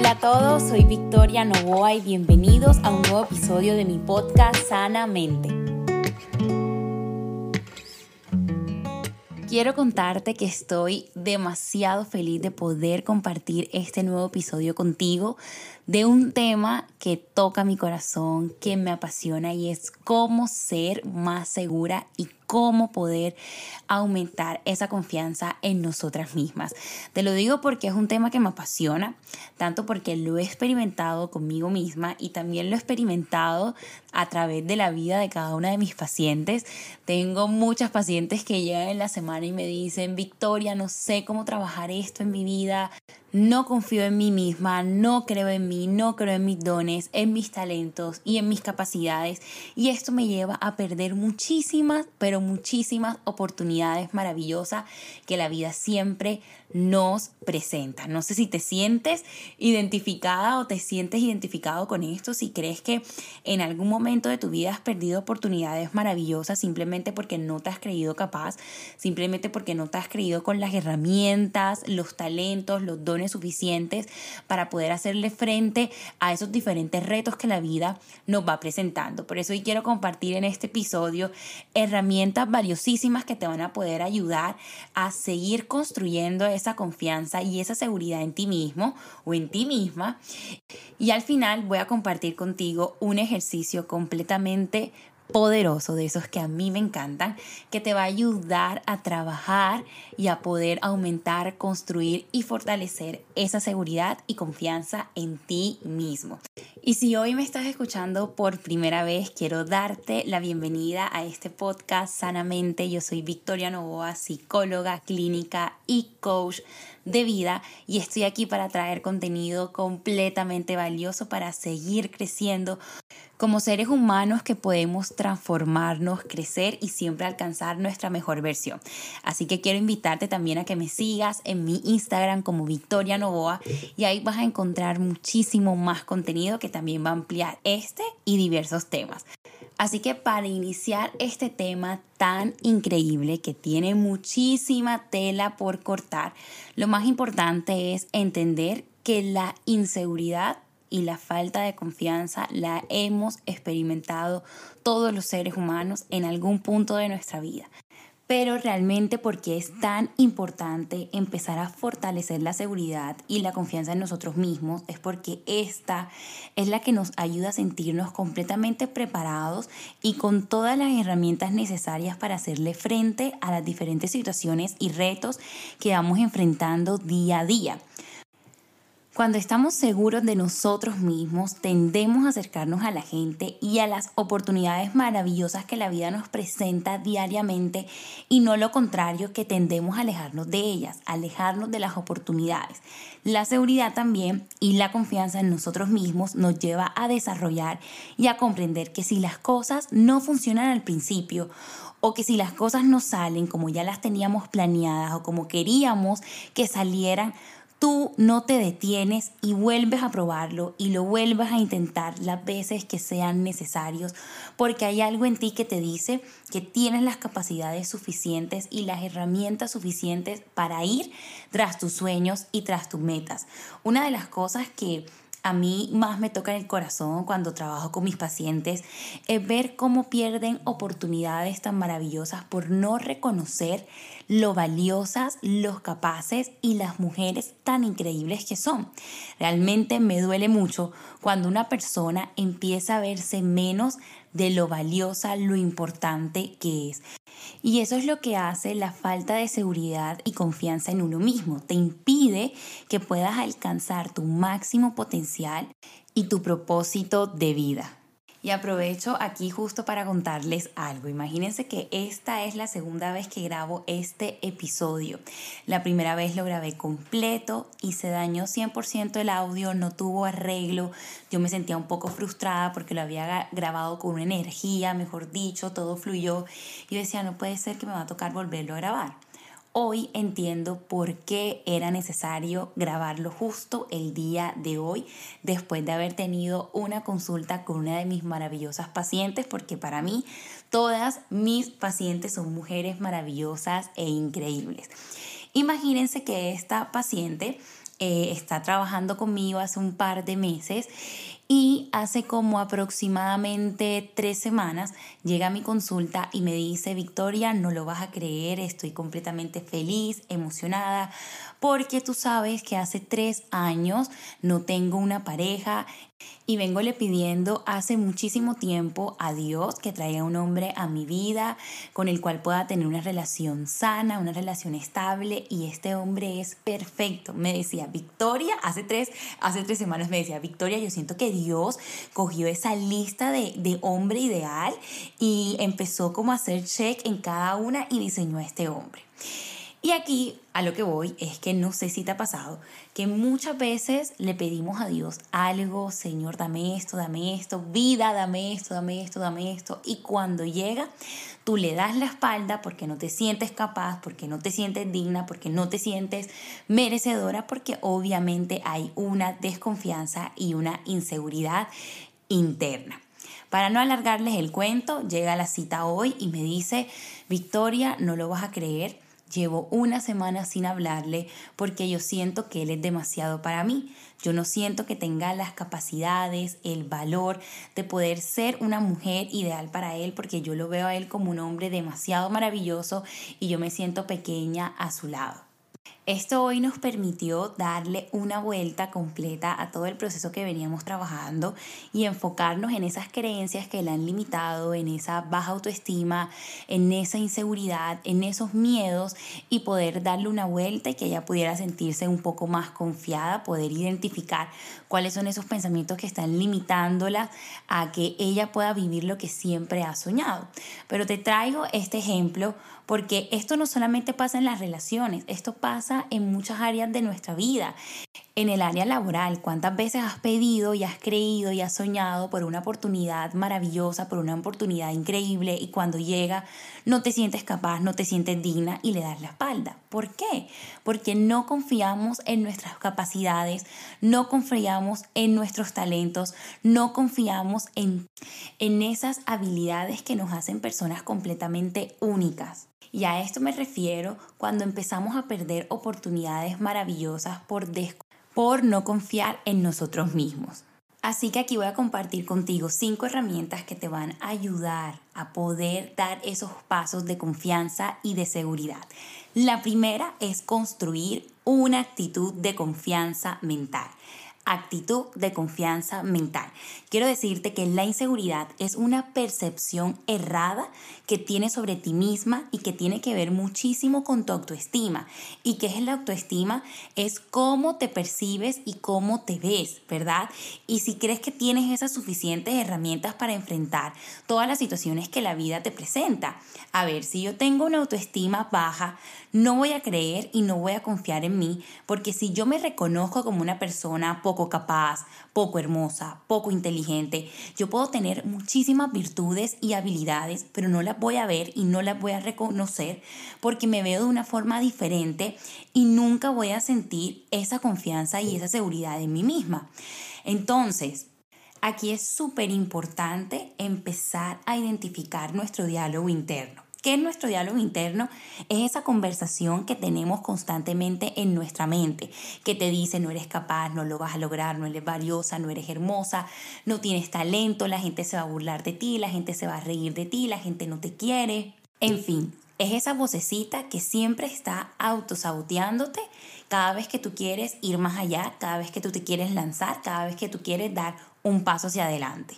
Hola a todos, soy Victoria Novoa y bienvenidos a un nuevo episodio de mi podcast Sanamente. Quiero contarte que estoy demasiado feliz de poder compartir este nuevo episodio contigo de un tema que toca mi corazón, que me apasiona y es cómo ser más segura y cómo poder aumentar esa confianza en nosotras mismas. Te lo digo porque es un tema que me apasiona, tanto porque lo he experimentado conmigo misma y también lo he experimentado a través de la vida de cada una de mis pacientes. Tengo muchas pacientes que llegan en la semana y me dicen, Victoria, no sé cómo trabajar esto en mi vida, no confío en mí misma, no creo en mí, no creo en mis dones, en mis talentos y en mis capacidades. Y esto me lleva a perder muchísimas, pero muchísimas oportunidades maravillosas que la vida siempre nos presenta. No sé si te sientes identificada o te sientes identificado con esto, si crees que en algún momento de tu vida has perdido oportunidades maravillosas simplemente porque no te has creído capaz, simplemente porque no te has creído con las herramientas, los talentos, los dones suficientes para poder hacerle frente a esos diferentes retos que la vida nos va presentando. Por eso hoy quiero compartir en este episodio herramientas valiosísimas que te van a poder ayudar a seguir construyendo esa confianza y esa seguridad en ti mismo o en ti misma. Y al final voy a compartir contigo un ejercicio completamente poderoso, de esos que a mí me encantan, que te va a ayudar a trabajar y a poder aumentar, construir y fortalecer esa seguridad y confianza en ti mismo. Y si hoy me estás escuchando por primera vez, quiero darte la bienvenida a este podcast Sanamente. Yo soy Victoria Novoa, psicóloga clínica y coach de vida y estoy aquí para traer contenido completamente valioso para seguir creciendo como seres humanos que podemos transformarnos, crecer y siempre alcanzar nuestra mejor versión. Así que quiero invitarte también a que me sigas en mi Instagram como Victoria Novoa y ahí vas a encontrar muchísimo más contenido que también va a ampliar este y diversos temas. Así que para iniciar este tema tan increíble que tiene muchísima tela por cortar, lo más importante es entender que la inseguridad y la falta de confianza la hemos experimentado todos los seres humanos en algún punto de nuestra vida pero realmente porque es tan importante empezar a fortalecer la seguridad y la confianza en nosotros mismos es porque esta es la que nos ayuda a sentirnos completamente preparados y con todas las herramientas necesarias para hacerle frente a las diferentes situaciones y retos que vamos enfrentando día a día. Cuando estamos seguros de nosotros mismos, tendemos a acercarnos a la gente y a las oportunidades maravillosas que la vida nos presenta diariamente y no lo contrario que tendemos a alejarnos de ellas, alejarnos de las oportunidades. La seguridad también y la confianza en nosotros mismos nos lleva a desarrollar y a comprender que si las cosas no funcionan al principio o que si las cosas no salen como ya las teníamos planeadas o como queríamos que salieran, tú no te detienes y vuelves a probarlo y lo vuelves a intentar las veces que sean necesarios, porque hay algo en ti que te dice que tienes las capacidades suficientes y las herramientas suficientes para ir tras tus sueños y tras tus metas. Una de las cosas que a mí más me toca en el corazón cuando trabajo con mis pacientes es ver cómo pierden oportunidades tan maravillosas por no reconocer lo valiosas, los capaces y las mujeres tan increíbles que son. Realmente me duele mucho cuando una persona empieza a verse menos de lo valiosa, lo importante que es. Y eso es lo que hace la falta de seguridad y confianza en uno mismo. Te impide que puedas alcanzar tu máximo potencial y tu propósito de vida. Y aprovecho aquí justo para contarles algo. Imagínense que esta es la segunda vez que grabo este episodio. La primera vez lo grabé completo y se dañó 100% el audio, no tuvo arreglo. Yo me sentía un poco frustrada porque lo había grabado con una energía, mejor dicho, todo fluyó. Y yo decía, no puede ser que me va a tocar volverlo a grabar. Hoy entiendo por qué era necesario grabarlo justo el día de hoy, después de haber tenido una consulta con una de mis maravillosas pacientes, porque para mí todas mis pacientes son mujeres maravillosas e increíbles. Imagínense que esta paciente eh, está trabajando conmigo hace un par de meses y hace como aproximadamente tres semanas llega a mi consulta y me dice, Victoria, no lo vas a creer, estoy completamente feliz, emocionada, porque tú sabes que hace tres años no tengo una pareja y vengo le pidiendo hace muchísimo tiempo a Dios que traiga un hombre a mi vida con el cual pueda tener una relación sana, una relación estable y este hombre es perfecto. Me decía Victoria, hace tres, hace tres semanas me decía Victoria, yo siento que Dios cogió esa lista de, hombre ideal y empezó como a hacer check en cada una y diseñó a este hombre. Y aquí a lo que voy es que no sé si te ha pasado que muchas veces le pedimos a Dios algo, Señor, dame esto, dame esto, vida, dame esto, dame esto, dame esto. Y cuando llega, tú le das la espalda porque no te sientes capaz, porque no te sientes digna, porque no te sientes merecedora, porque obviamente hay una desconfianza y una inseguridad interna. Para no alargarles el cuento, llega la cita hoy y me dice, Victoria, no lo vas a creer Llevo una semana sin hablarle porque yo siento que él es demasiado para mí. Yo no siento que tenga las capacidades, el valor de poder ser una mujer ideal para él porque yo lo veo a él como un hombre demasiado maravilloso y yo me siento pequeña a su lado. Esto hoy nos permitió darle una vuelta completa a todo el proceso que veníamos trabajando y enfocarnos en esas creencias que la han limitado, en esa baja autoestima, en esa inseguridad, en esos miedos y poder darle una vuelta y que ella pudiera sentirse un poco más confiada, poder identificar cuáles son esos pensamientos que están limitándola a que ella pueda vivir lo que siempre ha soñado. Pero te traigo este ejemplo porque esto no solamente pasa en las relaciones, esto pasa en muchas áreas de nuestra vida en el área laboral, cuántas veces has pedido y has creído y has soñado por una oportunidad maravillosa, por una oportunidad increíble y cuando llega no te sientes capaz, no te sientes digna y le das la espalda. ¿Por qué? Porque no confiamos en nuestras capacidades, no confiamos en nuestros talentos, no confiamos en, en esas habilidades que nos hacen personas completamente únicas. Y a esto me refiero cuando empezamos a perder oportunidades maravillosas por desconfiar por no confiar en nosotros mismos. Así que aquí voy a compartir contigo cinco herramientas que te van a ayudar a poder dar esos pasos de confianza y de seguridad. La primera es construir una actitud de confianza mental actitud de confianza mental. Quiero decirte que la inseguridad es una percepción errada que tienes sobre ti misma y que tiene que ver muchísimo con tu autoestima. ¿Y qué es la autoestima? Es cómo te percibes y cómo te ves, ¿verdad? Y si crees que tienes esas suficientes herramientas para enfrentar todas las situaciones que la vida te presenta. A ver, si yo tengo una autoestima baja, no voy a creer y no voy a confiar en mí, porque si yo me reconozco como una persona poco capaz, poco hermosa, poco inteligente. Yo puedo tener muchísimas virtudes y habilidades, pero no las voy a ver y no las voy a reconocer porque me veo de una forma diferente y nunca voy a sentir esa confianza y esa seguridad en mí misma. Entonces, aquí es súper importante empezar a identificar nuestro diálogo interno. ¿Qué es nuestro diálogo interno? Es esa conversación que tenemos constantemente en nuestra mente, que te dice no eres capaz, no lo vas a lograr, no eres valiosa, no eres hermosa, no tienes talento, la gente se va a burlar de ti, la gente se va a reír de ti, la gente no te quiere. En fin, es esa vocecita que siempre está autosaboteándote cada vez que tú quieres ir más allá, cada vez que tú te quieres lanzar, cada vez que tú quieres dar un paso hacia adelante.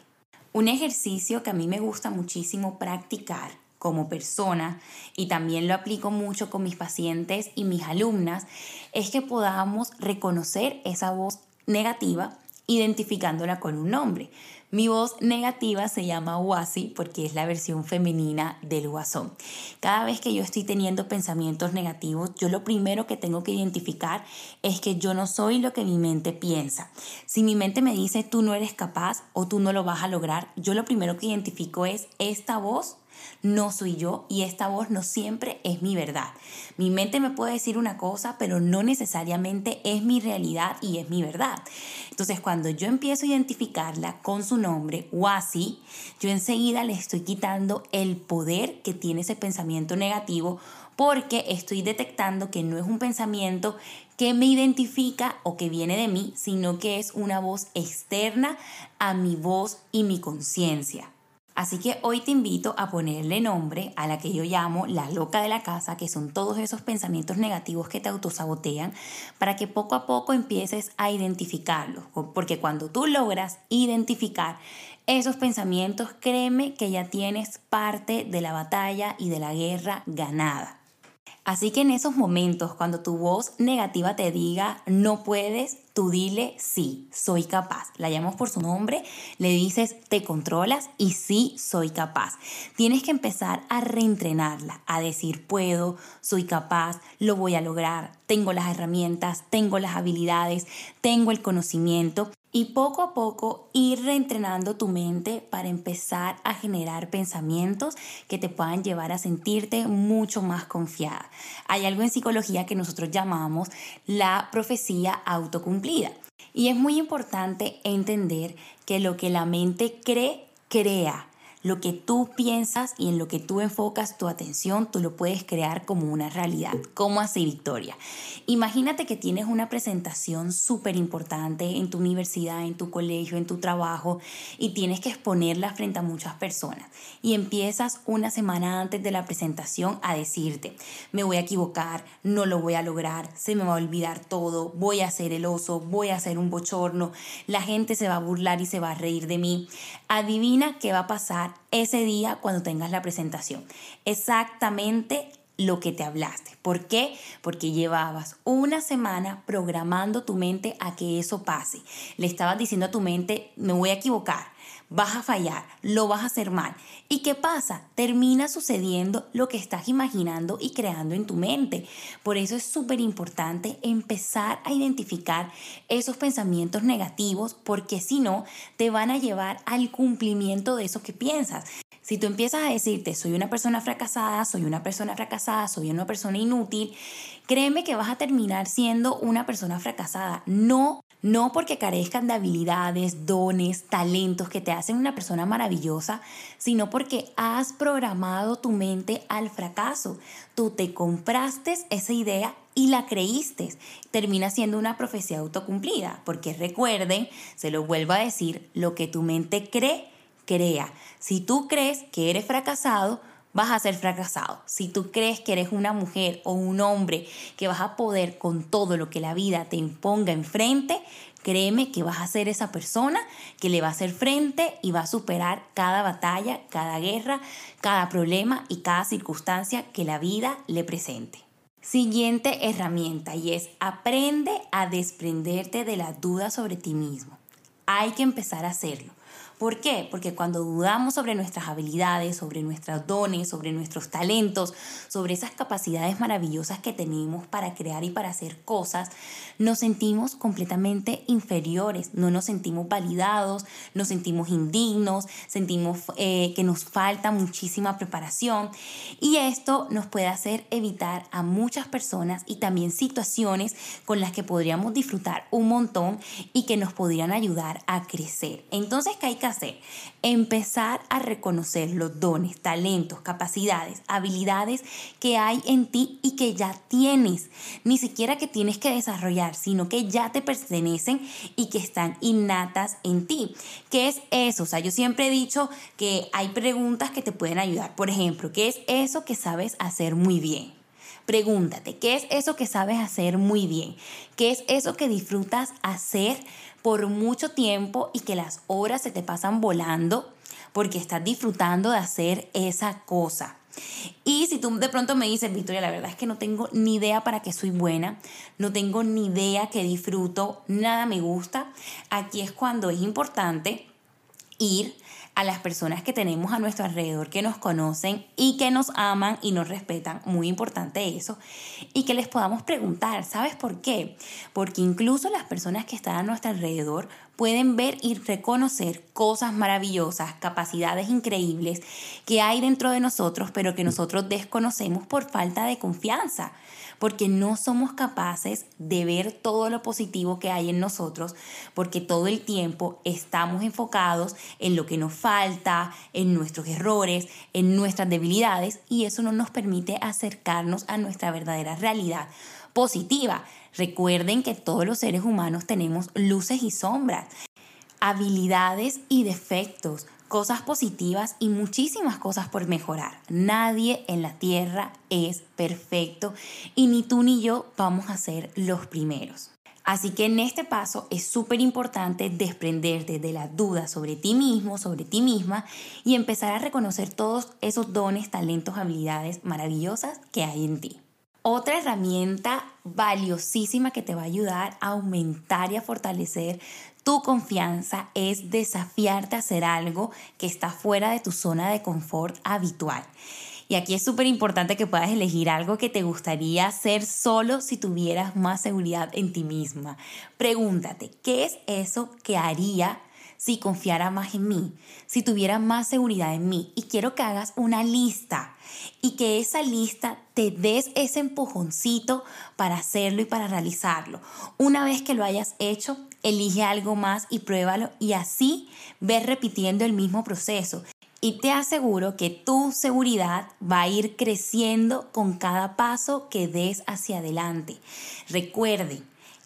Un ejercicio que a mí me gusta muchísimo practicar como persona y también lo aplico mucho con mis pacientes y mis alumnas, es que podamos reconocer esa voz negativa identificándola con un nombre. Mi voz negativa se llama Wasi porque es la versión femenina del guasón. Cada vez que yo estoy teniendo pensamientos negativos, yo lo primero que tengo que identificar es que yo no soy lo que mi mente piensa. Si mi mente me dice tú no eres capaz o tú no lo vas a lograr, yo lo primero que identifico es esta voz no soy yo y esta voz no siempre es mi verdad. Mi mente me puede decir una cosa, pero no necesariamente es mi realidad y es mi verdad. Entonces, cuando yo empiezo a identificarla con su nombre o así, yo enseguida le estoy quitando el poder que tiene ese pensamiento negativo porque estoy detectando que no es un pensamiento que me identifica o que viene de mí, sino que es una voz externa a mi voz y mi conciencia. Así que hoy te invito a ponerle nombre a la que yo llamo la loca de la casa, que son todos esos pensamientos negativos que te autosabotean, para que poco a poco empieces a identificarlos. Porque cuando tú logras identificar esos pensamientos, créeme que ya tienes parte de la batalla y de la guerra ganada. Así que en esos momentos, cuando tu voz negativa te diga no puedes, tú dile sí, soy capaz. La llamas por su nombre, le dices te controlas y sí, soy capaz. Tienes que empezar a reentrenarla, a decir puedo, soy capaz, lo voy a lograr, tengo las herramientas, tengo las habilidades, tengo el conocimiento y poco a poco ir reentrenando tu mente para empezar a generar pensamientos que te puedan llevar a sentirte mucho más confiada. Hay algo en psicología que nosotros llamamos la profecía autocumplida. Y es muy importante entender que lo que la mente cree, crea lo que tú piensas y en lo que tú enfocas tu atención, tú lo puedes crear como una realidad. ¿Cómo hace Victoria? Imagínate que tienes una presentación súper importante en tu universidad, en tu colegio, en tu trabajo y tienes que exponerla frente a muchas personas. Y empiezas una semana antes de la presentación a decirte, me voy a equivocar, no lo voy a lograr, se me va a olvidar todo, voy a ser el oso, voy a ser un bochorno, la gente se va a burlar y se va a reír de mí. Adivina qué va a pasar ese día cuando tengas la presentación. Exactamente lo que te hablaste. ¿Por qué? Porque llevabas una semana programando tu mente a que eso pase. Le estabas diciendo a tu mente, me voy a equivocar, vas a fallar, lo vas a hacer mal. ¿Y qué pasa? Termina sucediendo lo que estás imaginando y creando en tu mente. Por eso es súper importante empezar a identificar esos pensamientos negativos porque si no, te van a llevar al cumplimiento de eso que piensas. Si tú empiezas a decirte, soy una persona fracasada, soy una persona fracasada, soy una persona inútil, créeme que vas a terminar siendo una persona fracasada. No no porque carezcan de habilidades, dones, talentos que te hacen una persona maravillosa, sino porque has programado tu mente al fracaso. Tú te compraste esa idea y la creíste. Termina siendo una profecía autocumplida, porque recuerden, se lo vuelvo a decir, lo que tu mente cree, crea. Si tú crees que eres fracasado, vas a ser fracasado. Si tú crees que eres una mujer o un hombre que vas a poder con todo lo que la vida te imponga enfrente, créeme que vas a ser esa persona que le va a hacer frente y va a superar cada batalla, cada guerra, cada problema y cada circunstancia que la vida le presente. Siguiente herramienta y es aprende a desprenderte de la duda sobre ti mismo. Hay que empezar a hacerlo. ¿Por qué? Porque cuando dudamos sobre nuestras habilidades, sobre nuestros dones, sobre nuestros talentos, sobre esas capacidades maravillosas que tenemos para crear y para hacer cosas, nos sentimos completamente inferiores, no nos sentimos validados, nos sentimos indignos, sentimos eh, que nos falta muchísima preparación y esto nos puede hacer evitar a muchas personas y también situaciones con las que podríamos disfrutar un montón y que nos podrían ayudar a crecer. Entonces, ¿qué hay que hacer? Empezar a reconocer los dones, talentos, capacidades, habilidades que hay en ti y que ya tienes. Ni siquiera que tienes que desarrollar, sino que ya te pertenecen y que están innatas en ti. ¿Qué es eso? O sea, yo siempre he dicho que hay preguntas que te pueden ayudar. Por ejemplo, ¿qué es eso que sabes hacer muy bien? Pregúntate, ¿qué es eso que sabes hacer muy bien? ¿Qué es eso que disfrutas hacer por mucho tiempo y que las horas se te pasan volando porque estás disfrutando de hacer esa cosa. Y si tú de pronto me dices, Victoria, la verdad es que no tengo ni idea para qué soy buena, no tengo ni idea que disfruto, nada me gusta, aquí es cuando es importante ir a las personas que tenemos a nuestro alrededor que nos conocen y que nos aman y nos respetan, muy importante eso, y que les podamos preguntar, ¿sabes por qué? Porque incluso las personas que están a nuestro alrededor pueden ver y reconocer cosas maravillosas, capacidades increíbles que hay dentro de nosotros, pero que nosotros desconocemos por falta de confianza porque no somos capaces de ver todo lo positivo que hay en nosotros, porque todo el tiempo estamos enfocados en lo que nos falta, en nuestros errores, en nuestras debilidades, y eso no nos permite acercarnos a nuestra verdadera realidad positiva. Recuerden que todos los seres humanos tenemos luces y sombras, habilidades y defectos cosas positivas y muchísimas cosas por mejorar. Nadie en la tierra es perfecto y ni tú ni yo vamos a ser los primeros. Así que en este paso es súper importante desprenderte de la duda sobre ti mismo, sobre ti misma y empezar a reconocer todos esos dones, talentos, habilidades maravillosas que hay en ti. Otra herramienta valiosísima que te va a ayudar a aumentar y a fortalecer tu confianza es desafiarte a hacer algo que está fuera de tu zona de confort habitual. Y aquí es súper importante que puedas elegir algo que te gustaría hacer solo si tuvieras más seguridad en ti misma. Pregúntate, ¿qué es eso que haría si confiara más en mí, si tuviera más seguridad en mí. Y quiero que hagas una lista y que esa lista te des ese empujoncito para hacerlo y para realizarlo. Una vez que lo hayas hecho, elige algo más y pruébalo y así ves repitiendo el mismo proceso. Y te aseguro que tu seguridad va a ir creciendo con cada paso que des hacia adelante. Recuerde,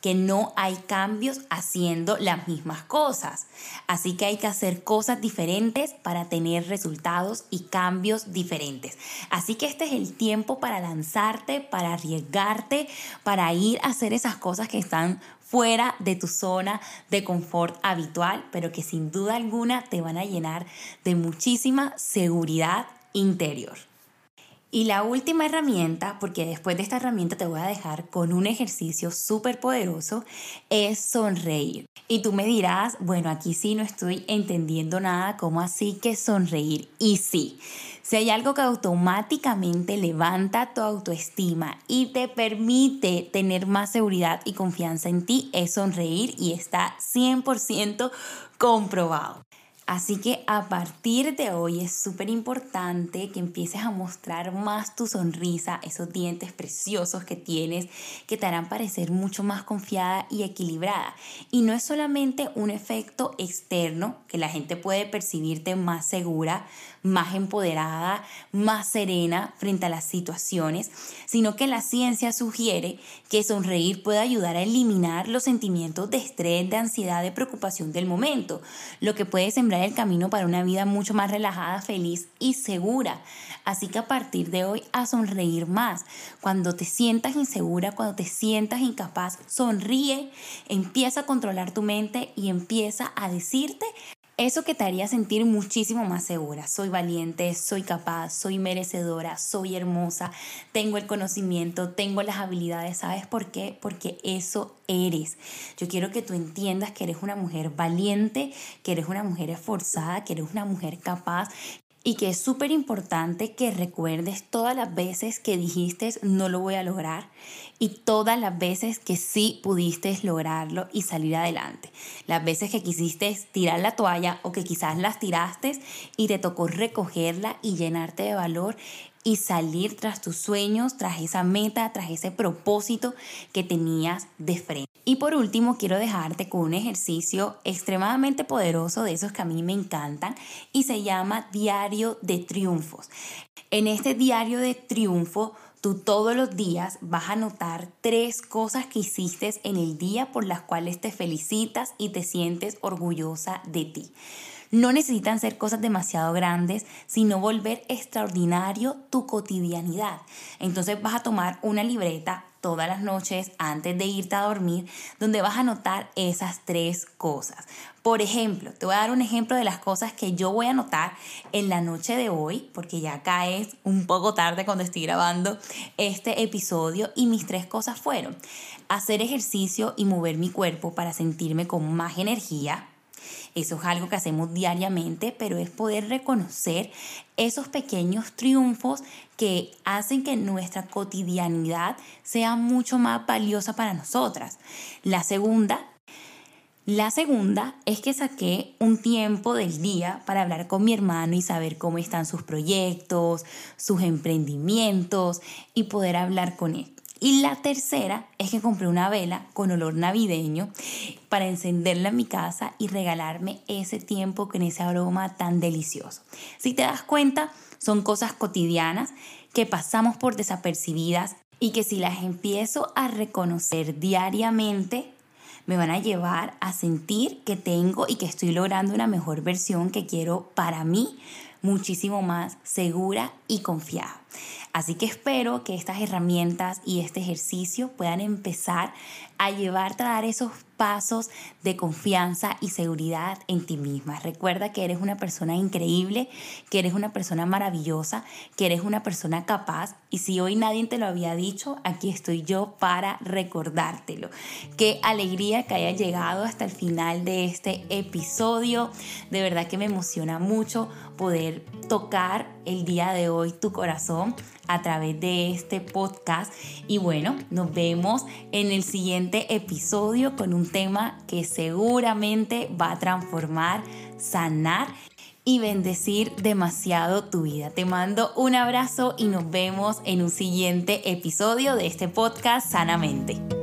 que no hay cambios haciendo las mismas cosas. Así que hay que hacer cosas diferentes para tener resultados y cambios diferentes. Así que este es el tiempo para lanzarte, para arriesgarte, para ir a hacer esas cosas que están fuera de tu zona de confort habitual, pero que sin duda alguna te van a llenar de muchísima seguridad interior. Y la última herramienta, porque después de esta herramienta te voy a dejar con un ejercicio súper poderoso, es sonreír. Y tú me dirás, bueno, aquí sí no estoy entendiendo nada, ¿cómo así que sonreír? Y sí, si hay algo que automáticamente levanta tu autoestima y te permite tener más seguridad y confianza en ti, es sonreír y está 100% comprobado. Así que a partir de hoy es súper importante que empieces a mostrar más tu sonrisa, esos dientes preciosos que tienes, que te harán parecer mucho más confiada y equilibrada. Y no es solamente un efecto externo, que la gente puede percibirte más segura, más empoderada, más serena frente a las situaciones, sino que la ciencia sugiere que sonreír puede ayudar a eliminar los sentimientos de estrés, de ansiedad, de preocupación del momento, lo que puede sembrar el camino para una vida mucho más relajada, feliz y segura. Así que a partir de hoy a sonreír más. Cuando te sientas insegura, cuando te sientas incapaz, sonríe, empieza a controlar tu mente y empieza a decirte eso que te haría sentir muchísimo más segura. Soy valiente, soy capaz, soy merecedora, soy hermosa, tengo el conocimiento, tengo las habilidades. ¿Sabes por qué? Porque eso eres. Yo quiero que tú entiendas que eres una mujer valiente, que eres una mujer esforzada, que eres una mujer capaz, y que es súper importante que recuerdes todas las veces que dijiste no lo voy a lograr y todas las veces que sí pudiste lograrlo y salir adelante. Las veces que quisiste tirar la toalla o que quizás las tiraste y te tocó recogerla y llenarte de valor y salir tras tus sueños, tras esa meta, tras ese propósito que tenías de frente. Y por último, quiero dejarte con un ejercicio extremadamente poderoso de esos que a mí me encantan y se llama Diario de Triunfos. En este diario de triunfo, tú todos los días vas a notar tres cosas que hiciste en el día por las cuales te felicitas y te sientes orgullosa de ti. No necesitan ser cosas demasiado grandes, sino volver extraordinario tu cotidianidad. Entonces vas a tomar una libreta todas las noches antes de irte a dormir, donde vas a anotar esas tres cosas. Por ejemplo, te voy a dar un ejemplo de las cosas que yo voy a anotar en la noche de hoy, porque ya acá es un poco tarde cuando estoy grabando este episodio y mis tres cosas fueron hacer ejercicio y mover mi cuerpo para sentirme con más energía, eso es algo que hacemos diariamente, pero es poder reconocer esos pequeños triunfos que hacen que nuestra cotidianidad sea mucho más valiosa para nosotras. La segunda La segunda es que saqué un tiempo del día para hablar con mi hermano y saber cómo están sus proyectos, sus emprendimientos y poder hablar con él. Y la tercera es que compré una vela con olor navideño para encenderla en mi casa y regalarme ese tiempo con ese aroma tan delicioso. Si te das cuenta, son cosas cotidianas que pasamos por desapercibidas y que si las empiezo a reconocer diariamente, me van a llevar a sentir que tengo y que estoy logrando una mejor versión que quiero para mí, muchísimo más segura y confiada. Así que espero que estas herramientas y este ejercicio puedan empezar a llevarte a dar esos pasos de confianza y seguridad en ti misma. Recuerda que eres una persona increíble, que eres una persona maravillosa, que eres una persona capaz y si hoy nadie te lo había dicho, aquí estoy yo para recordártelo. Qué alegría que hayas llegado hasta el final de este episodio. De verdad que me emociona mucho poder tocar el día de hoy tu corazón a través de este podcast. Y bueno, nos vemos en el siguiente episodio con un tema que seguramente va a transformar, sanar y bendecir demasiado tu vida. Te mando un abrazo y nos vemos en un siguiente episodio de este podcast Sanamente.